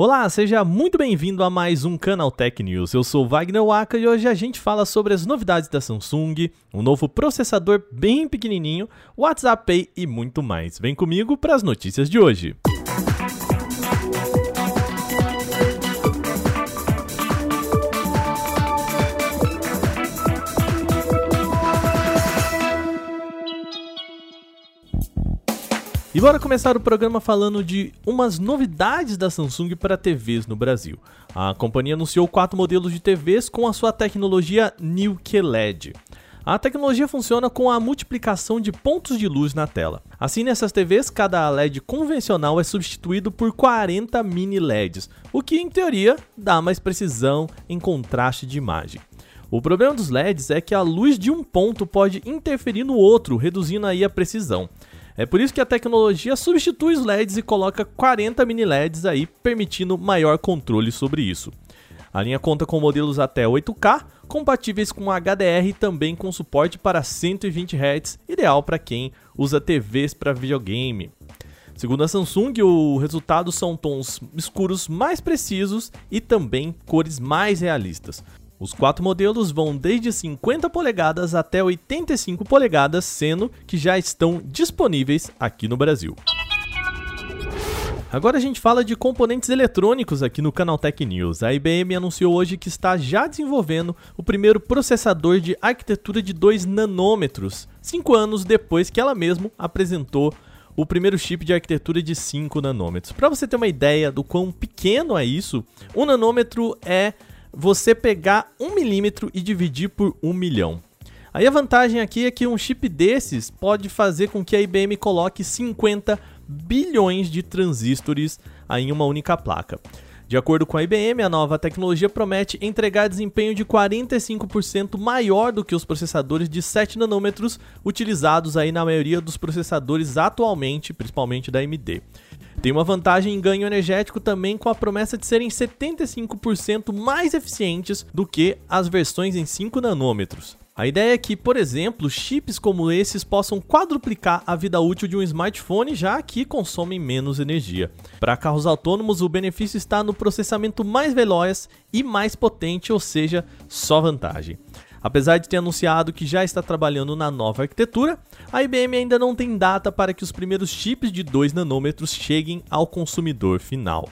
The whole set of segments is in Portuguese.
Olá, seja muito bem-vindo a mais um Canal Tech News. Eu sou Wagner Waka e hoje a gente fala sobre as novidades da Samsung, um novo processador bem pequenininho, WhatsApp Pay e muito mais. Vem comigo para as notícias de hoje. E bora começar o programa falando de umas novidades da Samsung para TVs no Brasil. A companhia anunciou quatro modelos de TVs com a sua tecnologia New QLED. A tecnologia funciona com a multiplicação de pontos de luz na tela. Assim, nessas TVs, cada LED convencional é substituído por 40 mini LEDs, o que em teoria dá mais precisão em contraste de imagem. O problema dos LEDs é que a luz de um ponto pode interferir no outro, reduzindo aí a precisão. É por isso que a tecnologia substitui os LEDs e coloca 40 mini LEDs aí, permitindo maior controle sobre isso. A linha conta com modelos até 8K, compatíveis com HDR e também com suporte para 120 Hz, ideal para quem usa TVs para videogame. Segundo a Samsung, o resultado são tons escuros mais precisos e também cores mais realistas. Os quatro modelos vão desde 50 polegadas até 85 polegadas, sendo que já estão disponíveis aqui no Brasil. Agora a gente fala de componentes eletrônicos aqui no Canal Tech News. A IBM anunciou hoje que está já desenvolvendo o primeiro processador de arquitetura de 2 nanômetros, 5 anos depois que ela mesma apresentou o primeiro chip de arquitetura de 5 nanômetros. Para você ter uma ideia do quão pequeno é isso, um nanômetro é você pegar um milímetro e dividir por um milhão. Aí a vantagem aqui é que um chip desses pode fazer com que a IBM coloque 50 bilhões de transistores em uma única placa. De acordo com a IBM, a nova tecnologia promete entregar desempenho de 45% maior do que os processadores de 7 nanômetros utilizados aí na maioria dos processadores atualmente, principalmente da AMD. Tem uma vantagem em ganho energético também com a promessa de serem 75% mais eficientes do que as versões em 5 nanômetros. A ideia é que, por exemplo, chips como esses possam quadruplicar a vida útil de um smartphone, já que consomem menos energia. Para carros autônomos, o benefício está no processamento mais veloz e mais potente, ou seja, só vantagem. Apesar de ter anunciado que já está trabalhando na nova arquitetura, a IBM ainda não tem data para que os primeiros chips de 2 nanômetros cheguem ao consumidor final.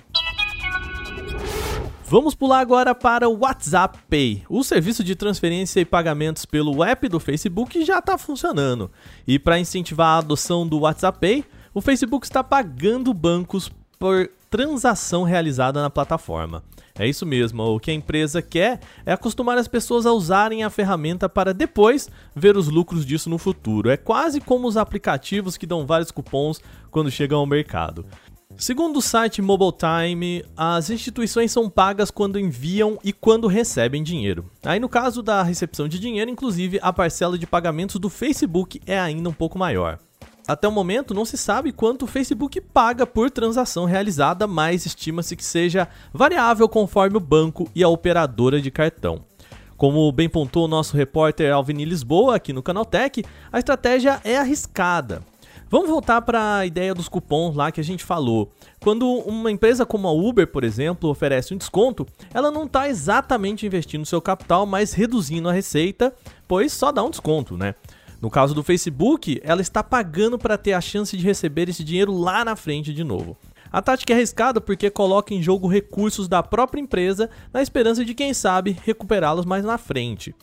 Vamos pular agora para o WhatsApp Pay. O serviço de transferência e pagamentos pelo app do Facebook já está funcionando. E para incentivar a adoção do WhatsApp Pay, o Facebook está pagando bancos por transação realizada na plataforma. É isso mesmo, o que a empresa quer é acostumar as pessoas a usarem a ferramenta para depois ver os lucros disso no futuro. É quase como os aplicativos que dão vários cupons quando chegam ao mercado. Segundo o site Mobile Time, as instituições são pagas quando enviam e quando recebem dinheiro. Aí no caso da recepção de dinheiro, inclusive, a parcela de pagamentos do Facebook é ainda um pouco maior. Até o momento não se sabe quanto o Facebook paga por transação realizada, mas estima-se que seja variável conforme o banco e a operadora de cartão. Como bem pontuou o nosso repórter Alvini Lisboa aqui no Canaltech, a estratégia é arriscada. Vamos voltar para a ideia dos cupons lá que a gente falou. Quando uma empresa como a Uber, por exemplo, oferece um desconto, ela não está exatamente investindo seu capital, mas reduzindo a receita, pois só dá um desconto, né? No caso do Facebook, ela está pagando para ter a chance de receber esse dinheiro lá na frente de novo. A tática é arriscada porque coloca em jogo recursos da própria empresa na esperança de, quem sabe, recuperá-los mais na frente.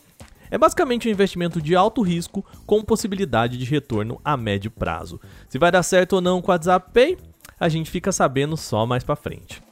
É basicamente um investimento de alto risco com possibilidade de retorno a médio prazo. Se vai dar certo ou não com o WhatsApp Pay, a gente fica sabendo só mais para frente.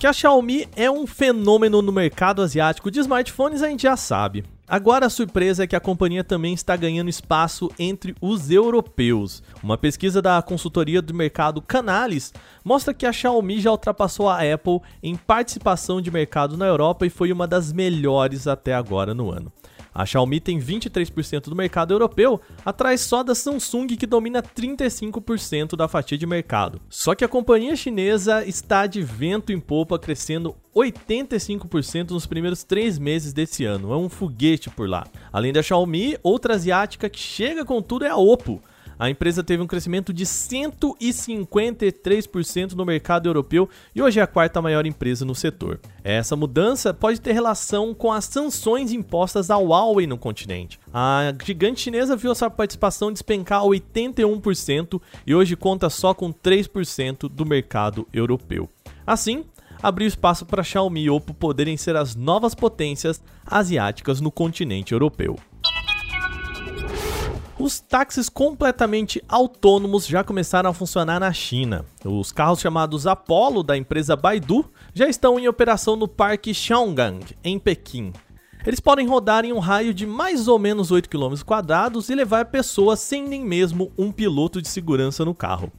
Que a Xiaomi é um fenômeno no mercado asiático de smartphones a gente já sabe. Agora a surpresa é que a companhia também está ganhando espaço entre os europeus. Uma pesquisa da consultoria do mercado Canalys mostra que a Xiaomi já ultrapassou a Apple em participação de mercado na Europa e foi uma das melhores até agora no ano. A Xiaomi tem 23% do mercado europeu, atrás só da Samsung que domina 35% da fatia de mercado. Só que a companhia chinesa está de vento em popa, crescendo 85% nos primeiros três meses desse ano. É um foguete por lá. Além da Xiaomi, outra asiática que chega com tudo é a Oppo. A empresa teve um crescimento de 153% no mercado europeu e hoje é a quarta maior empresa no setor. Essa mudança pode ter relação com as sanções impostas à Huawei no continente. A gigante chinesa viu sua participação despencar a 81% e hoje conta só com 3% do mercado europeu. Assim, abriu espaço para Xiaomi e Oppo poderem ser as novas potências asiáticas no continente europeu. Os táxis completamente autônomos já começaram a funcionar na China. Os carros chamados Apollo da empresa Baidu já estão em operação no Parque Xiaogang, em Pequim. Eles podem rodar em um raio de mais ou menos 8 km e levar pessoas sem nem mesmo um piloto de segurança no carro.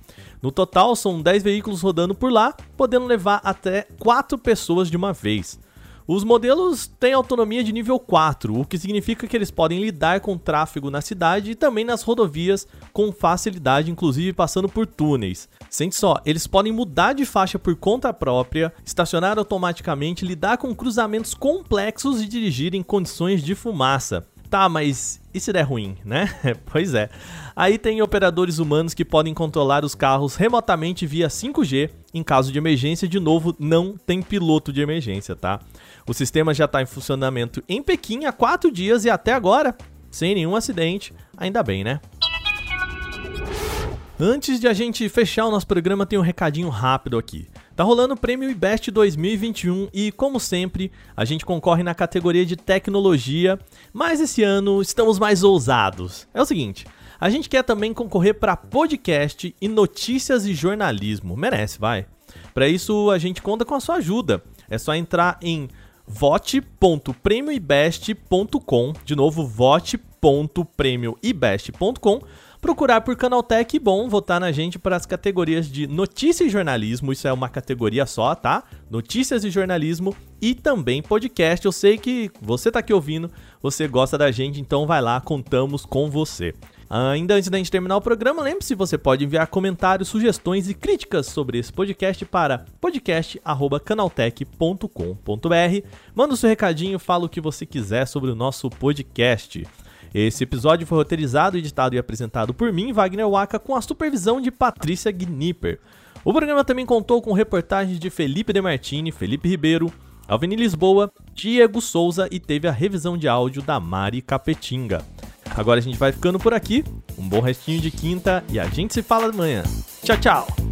No total, são 10 veículos rodando por lá, podendo levar até 4 pessoas de uma vez. Os modelos têm autonomia de nível 4, o que significa que eles podem lidar com tráfego na cidade e também nas rodovias com facilidade, inclusive passando por túneis. Sente só, eles podem mudar de faixa por conta própria, estacionar automaticamente, lidar com cruzamentos complexos e dirigir em condições de fumaça. Tá, mas e se der ruim, né? pois é. Aí tem operadores humanos que podem controlar os carros remotamente via 5G. Em caso de emergência, de novo, não tem piloto de emergência, tá? O sistema já está em funcionamento em Pequim há quatro dias e até agora, sem nenhum acidente. Ainda bem, né? Antes de a gente fechar o nosso programa, tem um recadinho rápido aqui. Tá rolando o Prêmio IBEST 2021 e, como sempre, a gente concorre na categoria de tecnologia, mas esse ano estamos mais ousados. É o seguinte, a gente quer também concorrer para podcast e notícias e jornalismo. Merece, vai. Para isso, a gente conta com a sua ajuda. É só entrar em vote.premioibest.com, de novo, vote.premioibest.com procurar por Canaltech bom, votar na gente para as categorias de notícia e jornalismo, isso é uma categoria só, tá? Notícias e jornalismo e também podcast. Eu sei que você tá aqui ouvindo, você gosta da gente, então vai lá, contamos com você. Ainda antes da gente terminar o programa, lembre-se, você pode enviar comentários, sugestões e críticas sobre esse podcast para podcast@canaltech.com.br. Manda o seu recadinho, fala o que você quiser sobre o nosso podcast. Esse episódio foi roteirizado, editado e apresentado por mim, Wagner Waka, com a supervisão de Patrícia Gnipper. O programa também contou com reportagens de Felipe Demartini, Felipe Ribeiro, Alveni Lisboa, Diego Souza e teve a revisão de áudio da Mari Capetinga. Agora a gente vai ficando por aqui. Um bom restinho de quinta e a gente se fala amanhã. Tchau, tchau!